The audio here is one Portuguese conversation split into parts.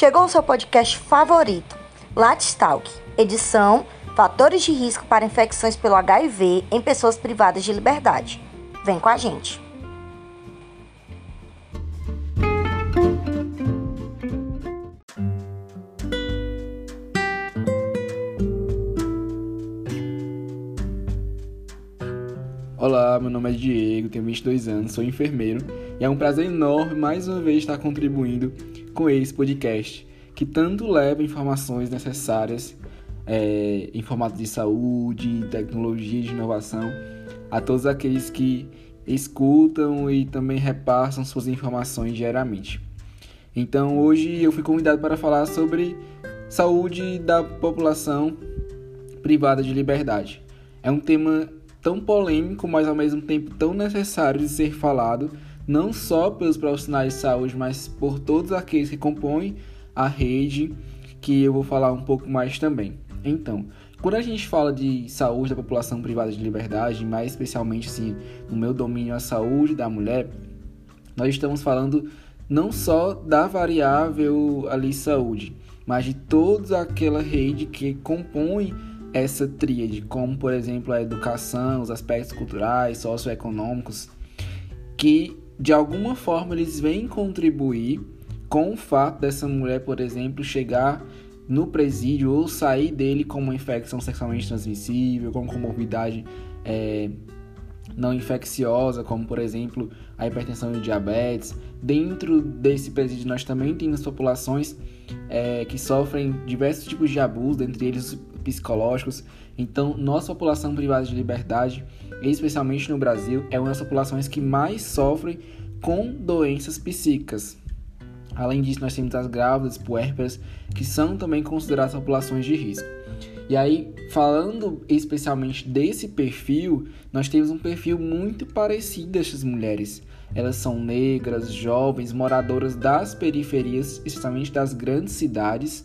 Chegou o seu podcast favorito, Latstalk, edição Fatores de risco para infecções pelo HIV em pessoas privadas de liberdade. Vem com a gente. Olá, meu nome é Diego, tenho 22 anos, sou enfermeiro e é um prazer enorme mais uma vez estar contribuindo com esse podcast que tanto leva informações necessárias é, em formato de saúde, tecnologia de inovação a todos aqueles que escutam e também repassam suas informações diariamente. Então hoje eu fui convidado para falar sobre saúde da população privada de liberdade. É um tema tão polêmico, mas ao mesmo tempo tão necessário de ser falado, não só pelos profissionais de saúde, mas por todos aqueles que compõem a rede, que eu vou falar um pouco mais também. Então, quando a gente fala de saúde da população privada de liberdade, mais especialmente assim, no meu domínio a saúde da mulher, nós estamos falando não só da variável ali saúde, mas de toda aquela rede que compõe essa tríade, como por exemplo a educação, os aspectos culturais, socioeconômicos, que de alguma forma eles vêm contribuir com o fato dessa mulher, por exemplo, chegar no presídio ou sair dele com uma infecção sexualmente transmissível, com comorbidade é, não infecciosa, como por exemplo a hipertensão e diabetes. Dentro desse presídio, nós também temos populações é, que sofrem diversos tipos de abuso, dentre eles psicológicos. Então, nossa população privada de liberdade, especialmente no Brasil, é uma das populações que mais sofre com doenças psíquicas. Além disso, nós temos as grávidas, puérperas, que são também consideradas populações de risco. E aí, falando especialmente desse perfil, nós temos um perfil muito parecido dessas mulheres. Elas são negras, jovens, moradoras das periferias, especialmente das grandes cidades,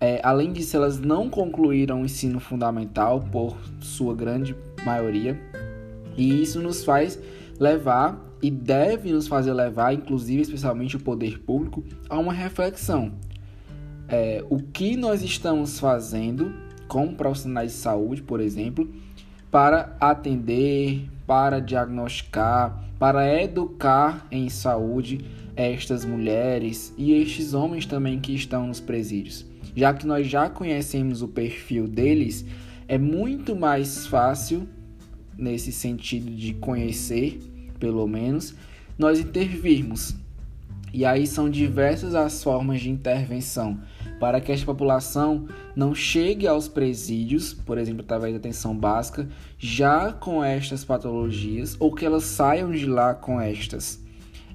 é, além disso, elas não concluíram o ensino fundamental, por sua grande maioria, e isso nos faz levar e deve nos fazer levar, inclusive, especialmente o poder público, a uma reflexão. É, o que nós estamos fazendo como profissionais de saúde, por exemplo, para atender, para diagnosticar, para educar em saúde estas mulheres e estes homens também que estão nos presídios já que nós já conhecemos o perfil deles, é muito mais fácil, nesse sentido de conhecer, pelo menos, nós intervirmos. E aí são diversas as formas de intervenção para que esta população não chegue aos presídios, por exemplo, através da atenção básica, já com estas patologias ou que elas saiam de lá com estas.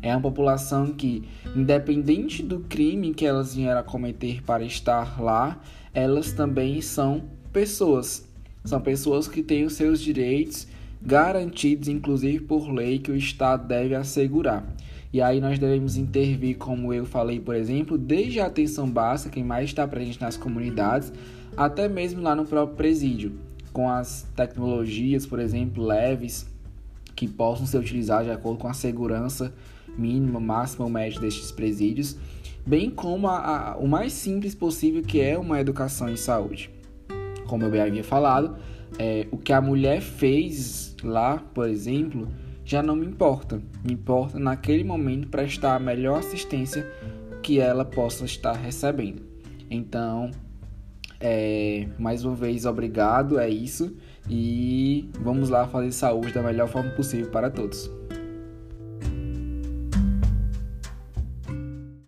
É uma população que, independente do crime que elas vieram a cometer para estar lá, elas também são pessoas. São pessoas que têm os seus direitos garantidos, inclusive por lei, que o Estado deve assegurar. E aí nós devemos intervir, como eu falei, por exemplo, desde a atenção básica, quem mais está presente nas comunidades, até mesmo lá no próprio presídio, com as tecnologias, por exemplo, leves, que possam ser utilizadas de acordo com a segurança mínima, máxima ou média destes presídios, bem como a, a, o mais simples possível que é uma educação em saúde. Como eu bem havia falado, é, o que a mulher fez lá, por exemplo, já não me importa. Me importa naquele momento prestar a melhor assistência que ela possa estar recebendo. Então, é, mais uma vez, obrigado, é isso. E vamos lá fazer saúde da melhor forma possível para todos.